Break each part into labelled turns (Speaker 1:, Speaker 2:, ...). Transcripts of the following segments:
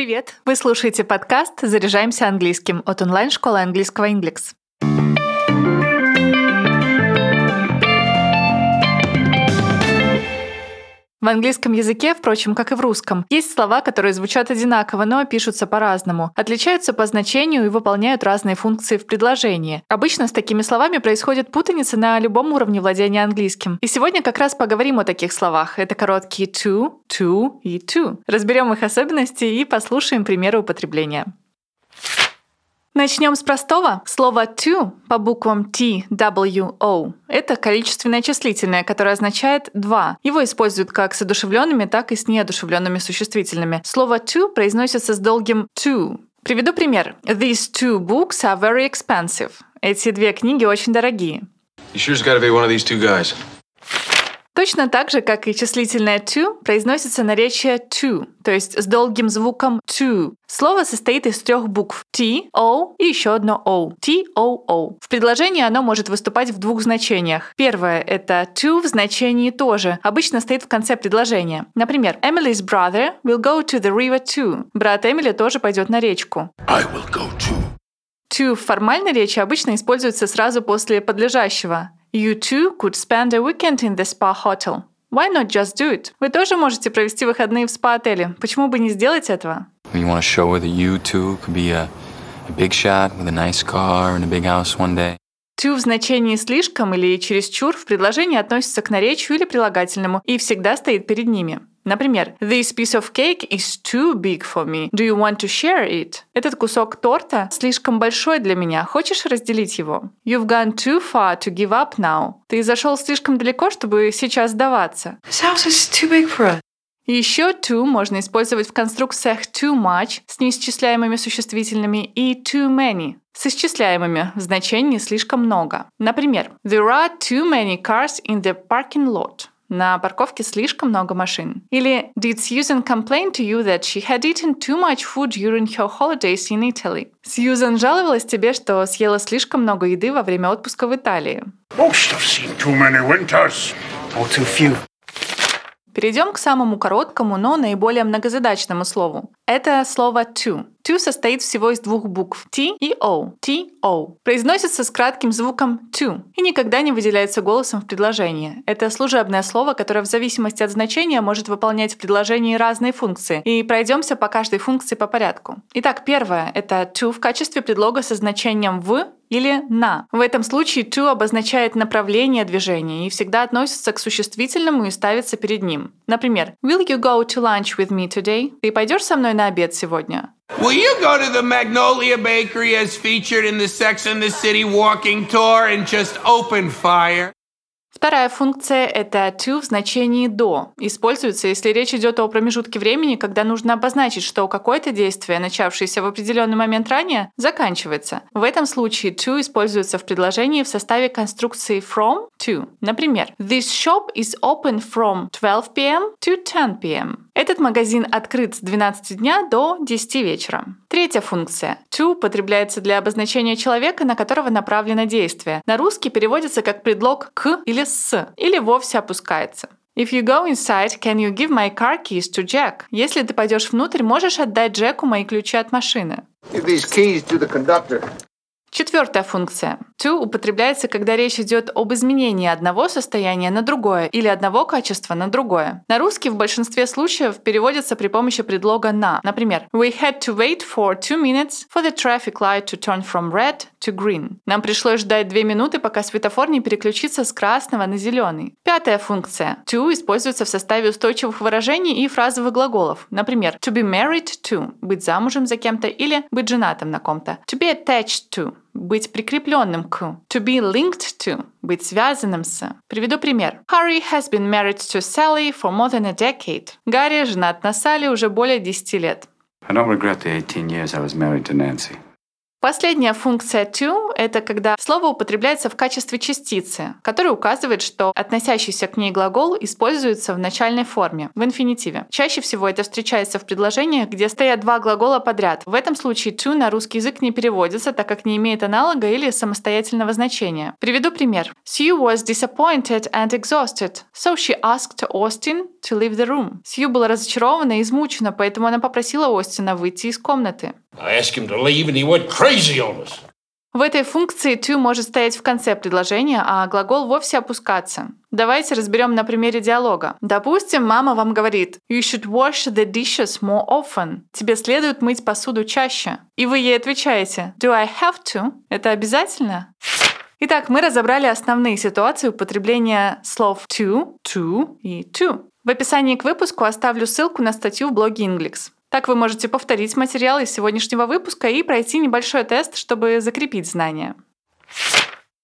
Speaker 1: Привет! Вы слушаете подкаст «Заряжаемся английским» от онлайн-школы английского Inglix. В английском языке, впрочем, как и в русском, есть слова, которые звучат одинаково, но пишутся по-разному, отличаются по значению и выполняют разные функции в предложении. Обычно с такими словами происходит путаница на любом уровне владения английским. И сегодня как раз поговорим о таких словах. Это короткие to, to и to. Разберем их особенности и послушаем примеры употребления. Начнем с простого. Слово to по буквам T, W, O – это количественное числительное, которое означает «два». Его используют как с одушевленными, так и с неодушевленными существительными. Слово to произносится с долгим to. Приведу пример. These two books are very expensive. Эти две книги очень дорогие.
Speaker 2: You sure it's gotta be one of these two guys?
Speaker 1: Точно так же, как и числительное to, произносится наречие to, то есть с долгим звуком to. Слово состоит из трех букв T, O и еще одно O. T, O, O. В предложении оно может выступать в двух значениях. Первое — это to в значении тоже. Обычно стоит в конце предложения. Например, Emily's brother will go to the river too. Брат Эмили тоже пойдет на речку.
Speaker 2: I will go too.
Speaker 1: To в формальной речи обычно используется сразу после подлежащего. You too could spend a weekend in the spa hotel. Why not just do it? Вы тоже можете провести выходные в спа-отеле. Почему бы не сделать этого?
Speaker 3: You want to show whether you two could be a, a big shot with a nice car and a big house one day.
Speaker 1: To в значении «слишком» или «чересчур» в предложении относится к наречию или прилагательному и всегда стоит перед ними. Например, This piece of cake is too big for me. Do you want to share it? Этот кусок торта слишком большой для меня. Хочешь разделить его? You've gone too far to give up now. Ты зашел слишком далеко, чтобы сейчас сдаваться.
Speaker 4: This house is too big for us.
Speaker 1: Еще to можно использовать в конструкциях too much с неисчисляемыми существительными и too many с исчисляемыми в значении слишком много. Например, There are too many cars in the parking lot. На парковке слишком много машин. Или Did Susan complain to you that she had eaten too much food during her holidays in Italy? Сьюзан жаловалась тебе, что съела слишком много еды во время отпуска в Италии.
Speaker 5: Most have seen too many winters.
Speaker 4: Or too few.
Speaker 1: Перейдем к самому короткому, но наиболее многозадачному слову. Это слово to. To состоит всего из двух букв T и O. T, O. Произносится с кратким звуком to и никогда не выделяется голосом в предложении. Это служебное слово, которое в зависимости от значения может выполнять в предложении разные функции. И пройдемся по каждой функции по порядку. Итак, первое — это to в качестве предлога со значением в или на. В этом случае to обозначает направление движения и всегда относится к существительному и ставится перед ним. Например, Will you go to lunch with me today? Ты пойдешь со мной на обед сегодня?
Speaker 6: Will you go to the Magnolia Bakery as featured in the Sex and the City walking tour and just open fire?
Speaker 1: Вторая функция — это to в значении «до». Используется, если речь идет о промежутке времени, когда нужно обозначить, что какое-то действие, начавшееся в определенный момент ранее, заканчивается. В этом случае to используется в предложении в составе конструкции from to. Например, This shop is open from 12 p.m. to 10 p.m. Этот магазин открыт с 12 дня до 10 вечера. Третья функция. To употребляется для обозначения человека, на которого направлено действие. На русский переводится как предлог к или с, или вовсе опускается. If you go inside, can you give my car keys to Jack? Если ты пойдешь внутрь, можешь отдать Джеку мои ключи от машины.
Speaker 5: Give these keys to the conductor.
Speaker 1: Четвертая функция. To употребляется, когда речь идет об изменении одного состояния на другое или одного качества на другое. На русский в большинстве случаев переводится при помощи предлога на. Например, We had to wait for two minutes for the traffic light to turn from red to green. Нам пришлось ждать две минуты, пока светофор не переключится с красного на зеленый. Пятая функция. To используется в составе устойчивых выражений и фразовых глаголов. Например, to be married to – быть замужем за кем-то или быть женатым на ком-то. To be attached to быть прикрепленным к. To be linked to – быть связанным с. Приведу пример. Harry has been married to Sally for more than a decade. Гарри женат на Салли уже более 10 лет.
Speaker 7: I don't regret the 18 years I was married to Nancy.
Speaker 1: Последняя функция to — это когда слово употребляется в качестве частицы, которая указывает, что относящийся к ней глагол используется в начальной форме, в инфинитиве. Чаще всего это встречается в предложениях, где стоят два глагола подряд. В этом случае to на русский язык не переводится, так как не имеет аналога или самостоятельного значения. Приведу пример. Sue was disappointed and exhausted, so she asked Austin to leave the room. Сью была разочарована и измучена, поэтому она попросила Остина выйти из комнаты. В этой функции to может стоять в конце предложения, а глагол вовсе опускаться. Давайте разберем на примере диалога. Допустим, мама вам говорит «You should wash the dishes more often». Тебе следует мыть посуду чаще. И вы ей отвечаете «Do I have to?» Это обязательно? Итак, мы разобрали основные ситуации употребления слов to, to и to. В описании к выпуску оставлю ссылку на статью в блоге Inglix. Так вы можете повторить материал из сегодняшнего выпуска и пройти небольшой тест, чтобы закрепить знания.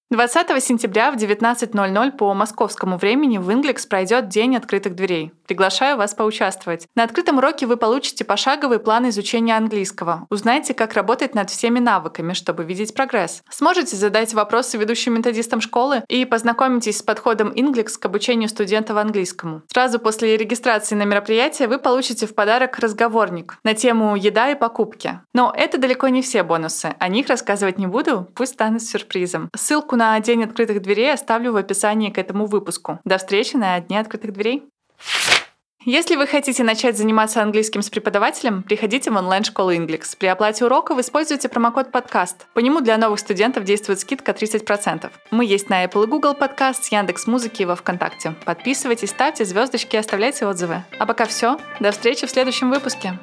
Speaker 1: 20 сентября в 19.00 по московскому времени в Ингликс пройдет День открытых дверей. Приглашаю вас поучаствовать. На открытом уроке вы получите пошаговый план изучения английского. Узнайте, как работать над всеми навыками, чтобы видеть прогресс. Сможете задать вопросы ведущим методистам школы и познакомитесь с подходом Ингликс к обучению студентов английскому. Сразу после регистрации на мероприятие вы получите в подарок разговорник на тему «Еда и покупки». Но это далеко не все бонусы. О них рассказывать не буду, пусть станут сюрпризом. Ссылку на День открытых дверей оставлю в описании к этому выпуску. До встречи на Дне открытых дверей. Если вы хотите начать заниматься английским с преподавателем, приходите в онлайн-школу Inglix. При оплате урока вы используете промокод подкаст. По нему для новых студентов действует скидка 30%. Мы есть на Apple и Google Podcast, Яндекс Музыки и во Вконтакте. Подписывайтесь, ставьте звездочки и оставляйте отзывы. А пока все. До встречи в следующем выпуске.